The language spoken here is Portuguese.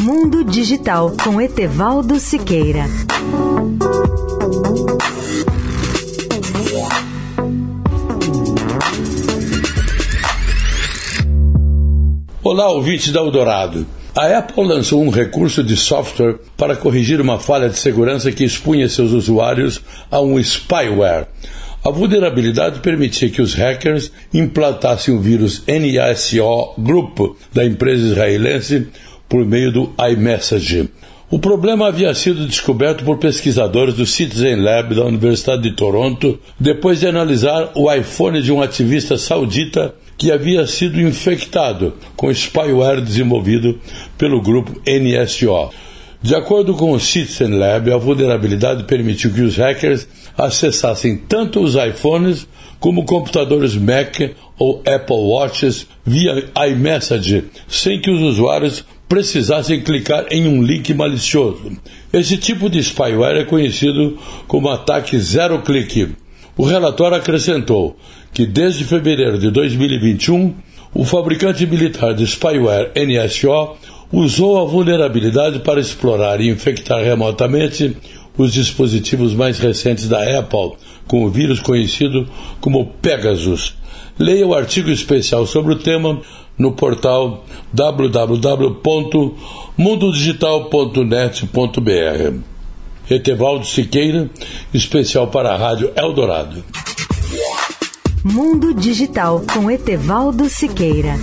Mundo Digital com Etevaldo Siqueira. Olá, ouvintes da Eldorado. A Apple lançou um recurso de software para corrigir uma falha de segurança que expunha seus usuários a um spyware. A vulnerabilidade permitia que os hackers implantassem o vírus NASO Group da empresa israelense por meio do iMessage. O problema havia sido descoberto por pesquisadores do Citizen Lab da Universidade de Toronto depois de analisar o iPhone de um ativista saudita que havia sido infectado com spyware desenvolvido pelo grupo NSO. De acordo com o Citizen Lab, a vulnerabilidade permitiu que os hackers acessassem tanto os iPhones como computadores Mac ou Apple Watches via iMessage, sem que os usuários precisassem clicar em um link malicioso. Esse tipo de spyware é conhecido como ataque zero-clique. O relatório acrescentou que desde fevereiro de 2021, o fabricante militar de spyware NSO usou a vulnerabilidade para explorar e infectar remotamente os dispositivos mais recentes da Apple com o vírus conhecido como Pegasus. Leia o artigo especial sobre o tema no portal www.mundodigital.net.br. Etevaldo Siqueira, especial para a Rádio Eldorado. Mundo Digital com Etevaldo Siqueira.